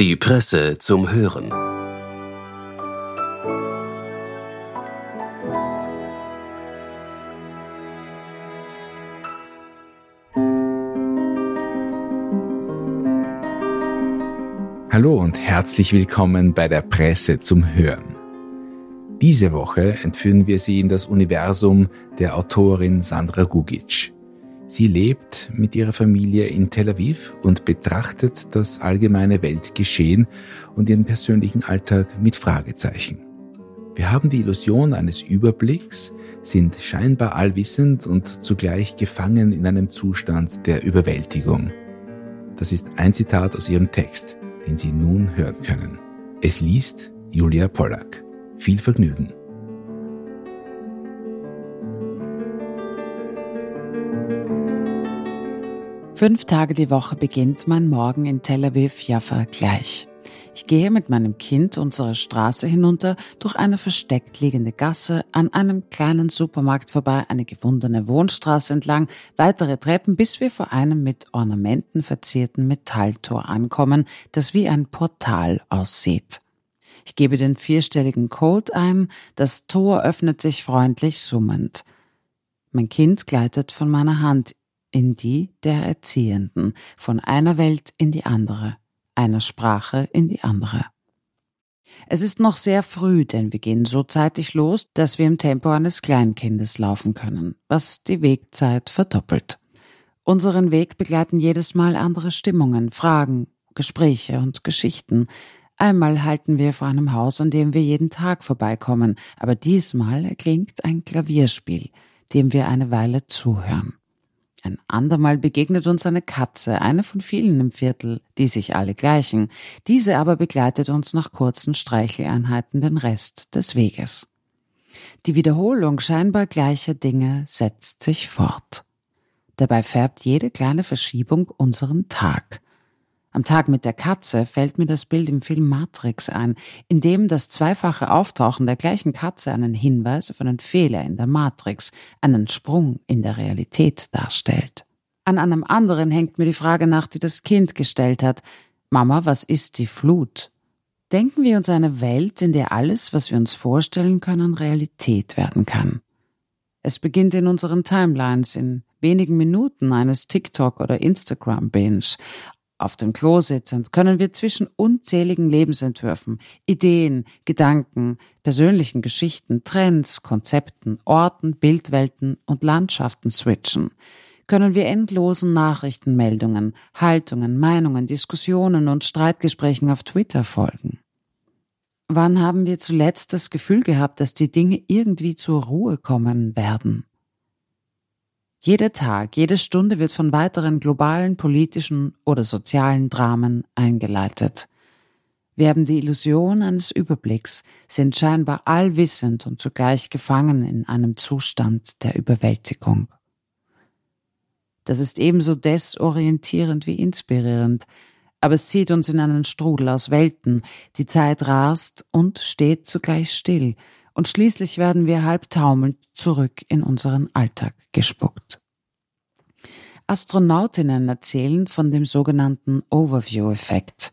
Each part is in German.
Die Presse zum Hören. Hallo und herzlich willkommen bei der Presse zum Hören. Diese Woche entführen wir Sie in das Universum der Autorin Sandra Gugic. Sie lebt mit ihrer Familie in Tel Aviv und betrachtet das allgemeine Weltgeschehen und ihren persönlichen Alltag mit Fragezeichen. Wir haben die Illusion eines Überblicks, sind scheinbar allwissend und zugleich gefangen in einem Zustand der Überwältigung. Das ist ein Zitat aus ihrem Text, den Sie nun hören können. Es liest Julia Pollack. Viel Vergnügen. Fünf Tage die Woche beginnt mein Morgen in Tel Aviv Jaffa gleich. Ich gehe mit meinem Kind unsere Straße hinunter, durch eine versteckt liegende Gasse, an einem kleinen Supermarkt vorbei, eine gewundene Wohnstraße entlang, weitere Treppen, bis wir vor einem mit Ornamenten verzierten Metalltor ankommen, das wie ein Portal aussieht. Ich gebe den vierstelligen Code ein, das Tor öffnet sich freundlich summend. Mein Kind gleitet von meiner Hand in die der Erziehenden, von einer Welt in die andere, einer Sprache in die andere. Es ist noch sehr früh, denn wir gehen so zeitig los, dass wir im Tempo eines Kleinkindes laufen können, was die Wegzeit verdoppelt. Unseren Weg begleiten jedes Mal andere Stimmungen, Fragen, Gespräche und Geschichten. Einmal halten wir vor einem Haus, an dem wir jeden Tag vorbeikommen, aber diesmal erklingt ein Klavierspiel, dem wir eine Weile zuhören. Ein andermal begegnet uns eine Katze, eine von vielen im Viertel, die sich alle gleichen. Diese aber begleitet uns nach kurzen Streicheleinheiten den Rest des Weges. Die Wiederholung scheinbar gleicher Dinge setzt sich fort. Dabei färbt jede kleine Verschiebung unseren Tag. Am Tag mit der Katze fällt mir das Bild im Film Matrix ein, in dem das zweifache Auftauchen der gleichen Katze einen Hinweis auf einen Fehler in der Matrix, einen Sprung in der Realität darstellt. An einem anderen hängt mir die Frage nach, die das Kind gestellt hat. Mama, was ist die Flut? Denken wir uns eine Welt, in der alles, was wir uns vorstellen können, Realität werden kann. Es beginnt in unseren Timelines, in wenigen Minuten eines TikTok oder Instagram Binge, auf dem Klo sitzend können wir zwischen unzähligen Lebensentwürfen, Ideen, Gedanken, persönlichen Geschichten, Trends, Konzepten, Orten, Bildwelten und Landschaften switchen. Können wir endlosen Nachrichtenmeldungen, Haltungen, Meinungen, Diskussionen und Streitgesprächen auf Twitter folgen. Wann haben wir zuletzt das Gefühl gehabt, dass die Dinge irgendwie zur Ruhe kommen werden? Jeder Tag, jede Stunde wird von weiteren globalen politischen oder sozialen Dramen eingeleitet. Wir haben die Illusion eines Überblicks, sind scheinbar allwissend und zugleich gefangen in einem Zustand der Überwältigung. Das ist ebenso desorientierend wie inspirierend, aber es zieht uns in einen Strudel aus Welten, die Zeit rast und steht zugleich still, und schließlich werden wir halb taumelnd zurück in unseren Alltag gespuckt. Astronautinnen erzählen von dem sogenannten Overview-Effekt.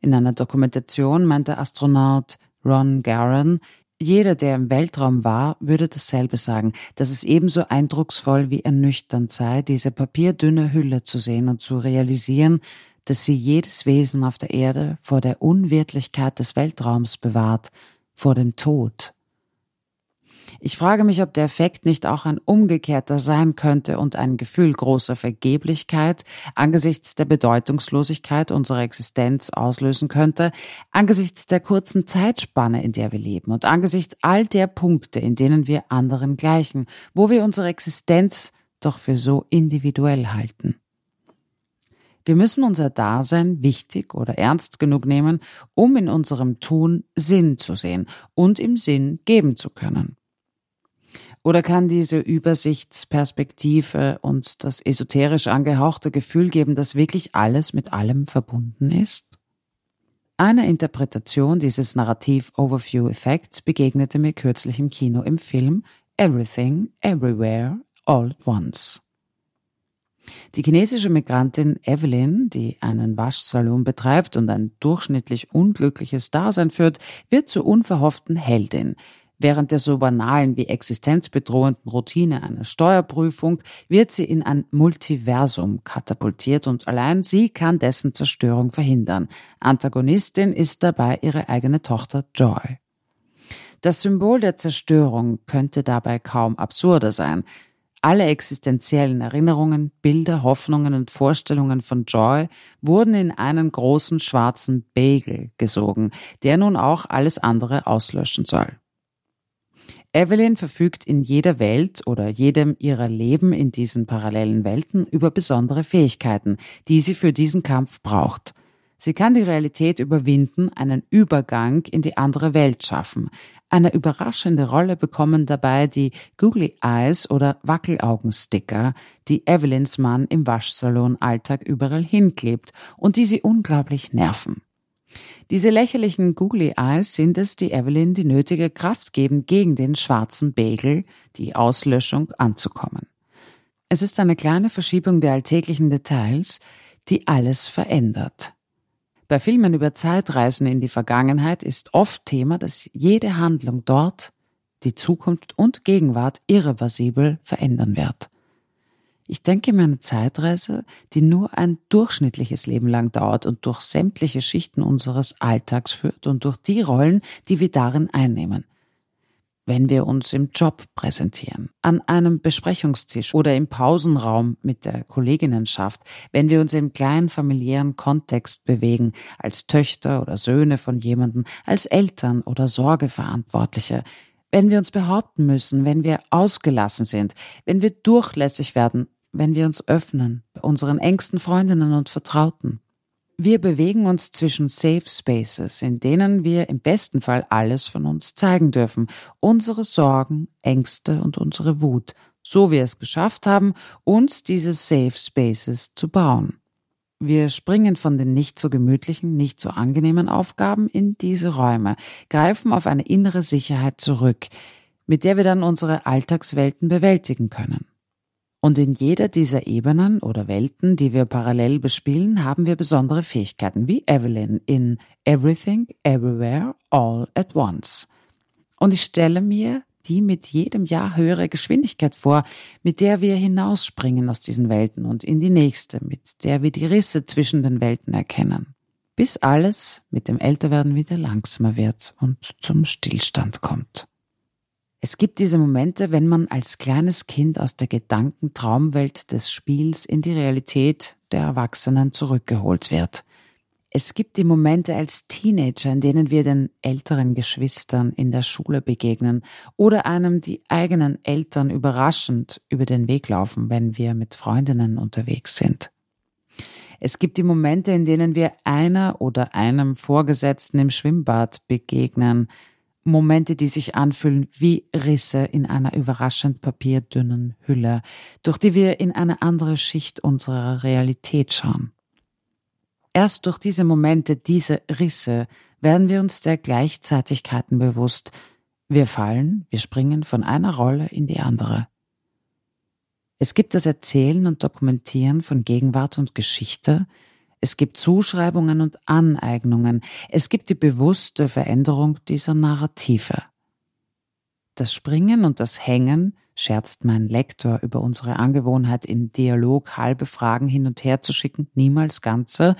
In einer Dokumentation meinte Astronaut Ron Garan, jeder, der im Weltraum war, würde dasselbe sagen, dass es ebenso eindrucksvoll wie ernüchternd sei, diese papierdünne Hülle zu sehen und zu realisieren, dass sie jedes Wesen auf der Erde vor der Unwirtlichkeit des Weltraums bewahrt, vor dem Tod, ich frage mich, ob der Effekt nicht auch ein umgekehrter sein könnte und ein Gefühl großer Vergeblichkeit angesichts der Bedeutungslosigkeit unserer Existenz auslösen könnte, angesichts der kurzen Zeitspanne, in der wir leben und angesichts all der Punkte, in denen wir anderen gleichen, wo wir unsere Existenz doch für so individuell halten. Wir müssen unser Dasein wichtig oder ernst genug nehmen, um in unserem Tun Sinn zu sehen und im Sinn geben zu können. Oder kann diese Übersichtsperspektive uns das esoterisch angehauchte Gefühl geben, dass wirklich alles mit allem verbunden ist? Eine Interpretation dieses Narrativ-Overview-Effekts begegnete mir kürzlich im Kino im Film Everything, Everywhere, All at Once. Die chinesische Migrantin Evelyn, die einen Waschsalon betreibt und ein durchschnittlich unglückliches Dasein führt, wird zur unverhofften Heldin. Während der so banalen wie existenzbedrohenden Routine einer Steuerprüfung wird sie in ein Multiversum katapultiert und allein sie kann dessen Zerstörung verhindern. Antagonistin ist dabei ihre eigene Tochter Joy. Das Symbol der Zerstörung könnte dabei kaum absurder sein. Alle existenziellen Erinnerungen, Bilder, Hoffnungen und Vorstellungen von Joy wurden in einen großen schwarzen Bagel gesogen, der nun auch alles andere auslöschen soll. Evelyn verfügt in jeder Welt oder jedem ihrer Leben in diesen parallelen Welten über besondere Fähigkeiten, die sie für diesen Kampf braucht. Sie kann die Realität überwinden, einen Übergang in die andere Welt schaffen. Eine überraschende Rolle bekommen dabei die Googly Eyes oder Wackelaugensticker, die Evelyns Mann im Waschsalon Alltag überall hinklebt und die sie unglaublich nerven. Diese lächerlichen Googly Eyes sind es, die Evelyn die nötige Kraft geben, gegen den schwarzen Bagel, die Auslöschung, anzukommen. Es ist eine kleine Verschiebung der alltäglichen Details, die alles verändert. Bei Filmen über Zeitreisen in die Vergangenheit ist oft Thema, dass jede Handlung dort die Zukunft und Gegenwart irreversibel verändern wird. Ich denke mir eine Zeitreise, die nur ein durchschnittliches Leben lang dauert und durch sämtliche Schichten unseres Alltags führt und durch die Rollen, die wir darin einnehmen – wenn wir uns im Job präsentieren, an einem Besprechungstisch oder im Pausenraum mit der Kolleginnenschaft, wenn wir uns im kleinen familiären Kontext bewegen, als Töchter oder Söhne von jemandem, als Eltern oder Sorgeverantwortliche, wenn wir uns behaupten müssen, wenn wir ausgelassen sind, wenn wir durchlässig werden, wenn wir uns öffnen, bei unseren engsten Freundinnen und Vertrauten. Wir bewegen uns zwischen Safe Spaces, in denen wir im besten Fall alles von uns zeigen dürfen, unsere Sorgen, Ängste und unsere Wut, so wir es geschafft haben, uns diese Safe Spaces zu bauen. Wir springen von den nicht so gemütlichen, nicht so angenehmen Aufgaben in diese Räume, greifen auf eine innere Sicherheit zurück, mit der wir dann unsere Alltagswelten bewältigen können. Und in jeder dieser Ebenen oder Welten, die wir parallel bespielen, haben wir besondere Fähigkeiten, wie Evelyn in Everything, Everywhere, All at Once. Und ich stelle mir die mit jedem Jahr höhere Geschwindigkeit vor, mit der wir hinausspringen aus diesen Welten und in die nächste, mit der wir die Risse zwischen den Welten erkennen, bis alles mit dem Älterwerden wieder langsamer wird und zum Stillstand kommt. Es gibt diese Momente, wenn man als kleines Kind aus der Gedankentraumwelt des Spiels in die Realität der Erwachsenen zurückgeholt wird. Es gibt die Momente als Teenager, in denen wir den älteren Geschwistern in der Schule begegnen oder einem die eigenen Eltern überraschend über den Weg laufen, wenn wir mit Freundinnen unterwegs sind. Es gibt die Momente, in denen wir einer oder einem Vorgesetzten im Schwimmbad begegnen, Momente, die sich anfühlen wie Risse in einer überraschend papierdünnen Hülle, durch die wir in eine andere Schicht unserer Realität schauen. Erst durch diese Momente, diese Risse, werden wir uns der Gleichzeitigkeiten bewusst. Wir fallen, wir springen von einer Rolle in die andere. Es gibt das Erzählen und Dokumentieren von Gegenwart und Geschichte, es gibt Zuschreibungen und Aneignungen. Es gibt die bewusste Veränderung dieser Narrative. Das Springen und das Hängen scherzt mein Lektor über unsere Angewohnheit, in Dialog halbe Fragen hin und her zu schicken, niemals ganze,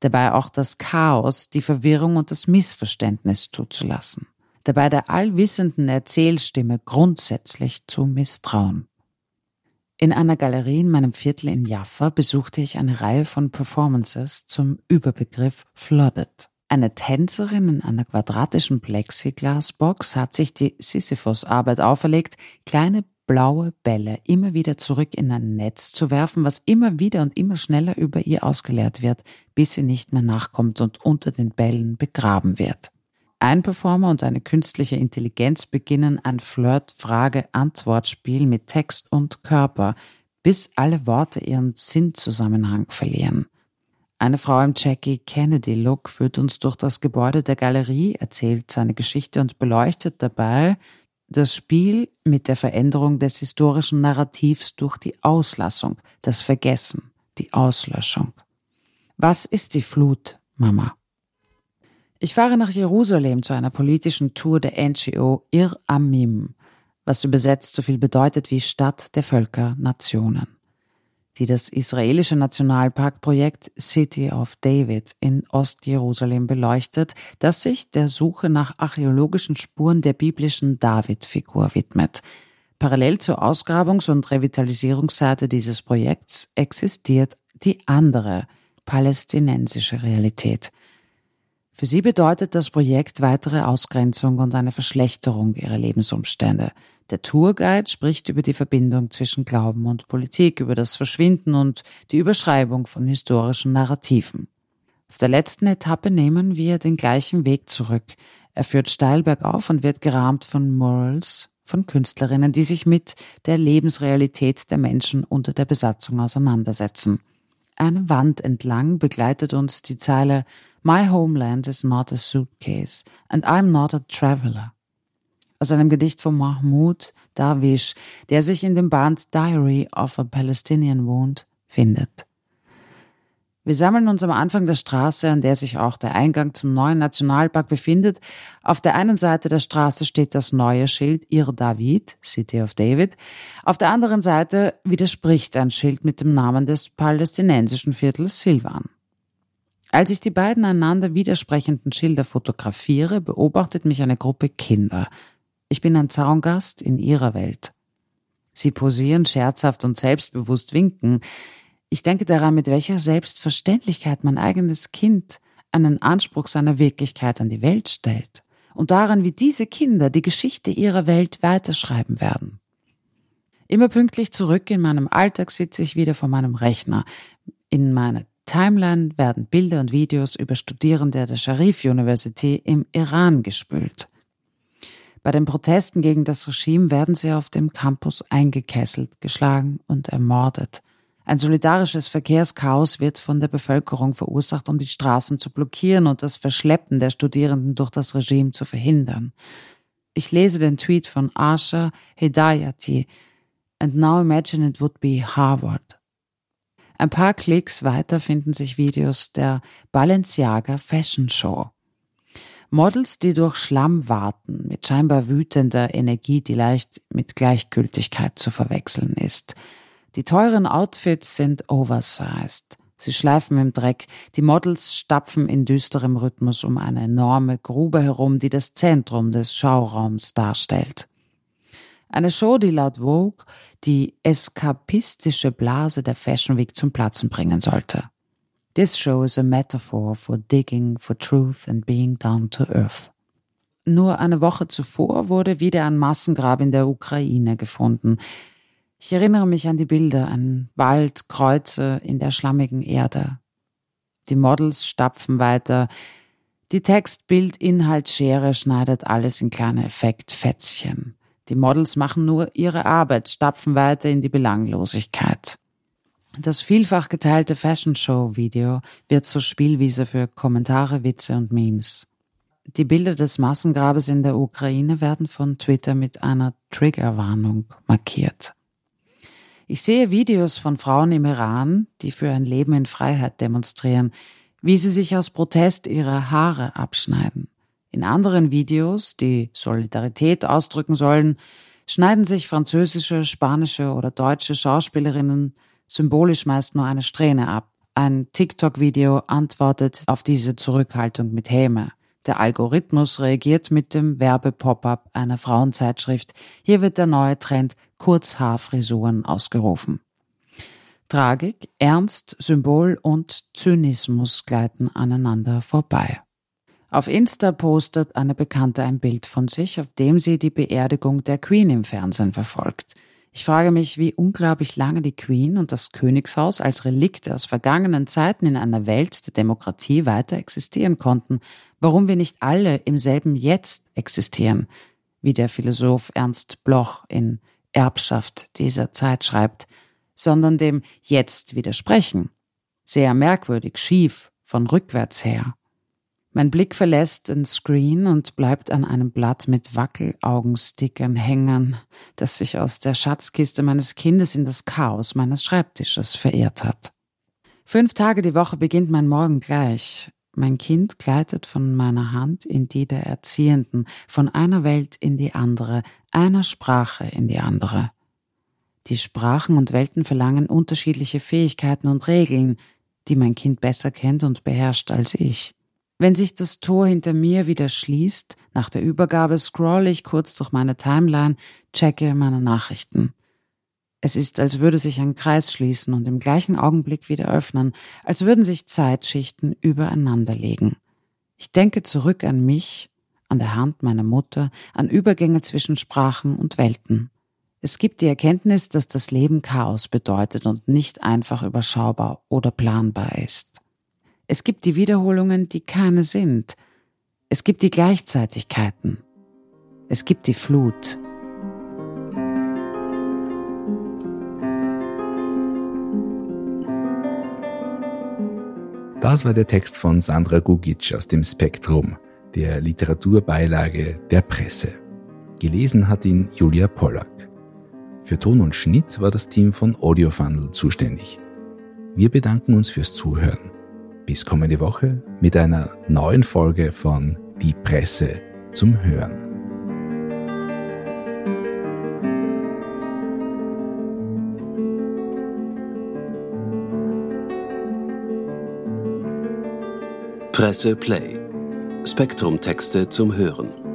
dabei auch das Chaos, die Verwirrung und das Missverständnis zuzulassen, dabei der allwissenden Erzählstimme grundsätzlich zu misstrauen. In einer Galerie in meinem Viertel in Jaffa besuchte ich eine Reihe von Performances zum Überbegriff Flooded. Eine Tänzerin in einer quadratischen Plexiglasbox hat sich die Sisyphus-Arbeit auferlegt, kleine blaue Bälle immer wieder zurück in ein Netz zu werfen, was immer wieder und immer schneller über ihr ausgeleert wird, bis sie nicht mehr nachkommt und unter den Bällen begraben wird. Ein Performer und eine künstliche Intelligenz beginnen ein Flirt-Frage-Antwort-Spiel mit Text und Körper, bis alle Worte ihren Sinnzusammenhang verlieren. Eine Frau im Jackie Kennedy-Look führt uns durch das Gebäude der Galerie, erzählt seine Geschichte und beleuchtet dabei das Spiel mit der Veränderung des historischen Narrativs durch die Auslassung, das Vergessen, die Auslöschung. Was ist die Flut, Mama? Ich fahre nach Jerusalem zu einer politischen Tour der NGO Ir Amim, was übersetzt so viel bedeutet wie Stadt der Völker, Nationen die das israelische Nationalparkprojekt City of David in Ostjerusalem beleuchtet, das sich der Suche nach archäologischen Spuren der biblischen David-Figur widmet. Parallel zur Ausgrabungs- und Revitalisierungsseite dieses Projekts existiert die andere palästinensische Realität. Für sie bedeutet das Projekt weitere Ausgrenzung und eine Verschlechterung ihrer Lebensumstände. Der Tourguide spricht über die Verbindung zwischen Glauben und Politik, über das Verschwinden und die Überschreibung von historischen Narrativen. Auf der letzten Etappe nehmen wir den gleichen Weg zurück. Er führt steil bergauf und wird gerahmt von Murals, von Künstlerinnen, die sich mit der Lebensrealität der Menschen unter der Besatzung auseinandersetzen. Eine Wand entlang begleitet uns die Zeile My homeland is not a suitcase and I'm not a traveler aus einem Gedicht von Mahmoud Darwish, der sich in dem Band Diary of a Palestinian wohnt, findet. Wir sammeln uns am Anfang der Straße, an der sich auch der Eingang zum neuen Nationalpark befindet. Auf der einen Seite der Straße steht das neue Schild Ir David, City of David. Auf der anderen Seite widerspricht ein Schild mit dem Namen des palästinensischen Viertels Silvan. Als ich die beiden einander widersprechenden Schilder fotografiere, beobachtet mich eine Gruppe Kinder. Ich bin ein Zaungast in ihrer Welt. Sie posieren scherzhaft und selbstbewusst winken. Ich denke daran, mit welcher Selbstverständlichkeit mein eigenes Kind einen Anspruch seiner Wirklichkeit an die Welt stellt und daran, wie diese Kinder die Geschichte ihrer Welt weiterschreiben werden. Immer pünktlich zurück in meinem Alltag sitze ich wieder vor meinem Rechner. In meiner Timeline werden Bilder und Videos über Studierende der Sharif University im Iran gespült. Bei den Protesten gegen das Regime werden sie auf dem Campus eingekesselt, geschlagen und ermordet. Ein solidarisches Verkehrschaos wird von der Bevölkerung verursacht, um die Straßen zu blockieren und das Verschleppen der Studierenden durch das Regime zu verhindern. Ich lese den Tweet von Asha Hedayati. And now imagine it would be Harvard. Ein paar Klicks weiter finden sich Videos der Balenciaga Fashion Show. Models, die durch Schlamm warten, mit scheinbar wütender Energie, die leicht mit Gleichgültigkeit zu verwechseln ist. Die teuren Outfits sind oversized. Sie schleifen im Dreck. Die Models stapfen in düsterem Rhythmus um eine enorme Grube herum, die das Zentrum des Schauraums darstellt. Eine Show, die laut Vogue die eskapistische Blase der Fashion Week zum Platzen bringen sollte. This show is a metaphor for digging for truth and being down to earth. Nur eine Woche zuvor wurde wieder ein Massengrab in der Ukraine gefunden. Ich erinnere mich an die Bilder, ein Wald, Kreuze in der schlammigen Erde. Die Models stapfen weiter. Die Text-Bild-Inhalt-Schere schneidet alles in kleine Effektfätzchen. Die Models machen nur ihre Arbeit, stapfen weiter in die Belanglosigkeit. Das vielfach geteilte Fashion Show Video wird zur Spielwiese für Kommentare, Witze und Memes. Die Bilder des Massengrabes in der Ukraine werden von Twitter mit einer Triggerwarnung markiert. Ich sehe Videos von Frauen im Iran, die für ein Leben in Freiheit demonstrieren, wie sie sich aus Protest ihre Haare abschneiden. In anderen Videos, die Solidarität ausdrücken sollen, schneiden sich französische, spanische oder deutsche Schauspielerinnen symbolisch meist nur eine Strähne ab. Ein TikTok-Video antwortet auf diese Zurückhaltung mit Häme. Der Algorithmus reagiert mit dem Werbe-Pop-up einer Frauenzeitschrift. Hier wird der neue Trend Kurzhaarfrisuren ausgerufen. Tragik, Ernst, Symbol und Zynismus gleiten aneinander vorbei. Auf Insta postet eine Bekannte ein Bild von sich, auf dem sie die Beerdigung der Queen im Fernsehen verfolgt. Ich frage mich, wie unglaublich lange die Queen und das Königshaus als Relikte aus vergangenen Zeiten in einer Welt der Demokratie weiter existieren konnten, warum wir nicht alle im selben Jetzt existieren, wie der Philosoph Ernst Bloch in Erbschaft dieser Zeit schreibt, sondern dem Jetzt widersprechen. Sehr merkwürdig, schief, von rückwärts her. Mein Blick verlässt den Screen und bleibt an einem Blatt mit Wackelaugenstickern hängen, das sich aus der Schatzkiste meines Kindes in das Chaos meines Schreibtisches verirrt hat. Fünf Tage die Woche beginnt mein Morgen gleich. Mein Kind gleitet von meiner Hand in die der Erziehenden, von einer Welt in die andere, einer Sprache in die andere. Die Sprachen und Welten verlangen unterschiedliche Fähigkeiten und Regeln, die mein Kind besser kennt und beherrscht als ich. Wenn sich das Tor hinter mir wieder schließt, nach der Übergabe scroll ich kurz durch meine Timeline, checke meine Nachrichten. Es ist, als würde sich ein Kreis schließen und im gleichen Augenblick wieder öffnen, als würden sich Zeitschichten übereinander legen. Ich denke zurück an mich, an der Hand meiner Mutter, an Übergänge zwischen Sprachen und Welten. Es gibt die Erkenntnis, dass das Leben Chaos bedeutet und nicht einfach überschaubar oder planbar ist. Es gibt die Wiederholungen, die keine sind. Es gibt die Gleichzeitigkeiten. Es gibt die Flut. Das war der Text von Sandra Gugic aus dem Spektrum, der Literaturbeilage der Presse. Gelesen hat ihn Julia Pollack. Für Ton und Schnitt war das Team von Audiofunnel zuständig. Wir bedanken uns fürs Zuhören bis kommende Woche mit einer neuen Folge von Die Presse zum Hören. Presse Play. Spektrum Texte zum Hören.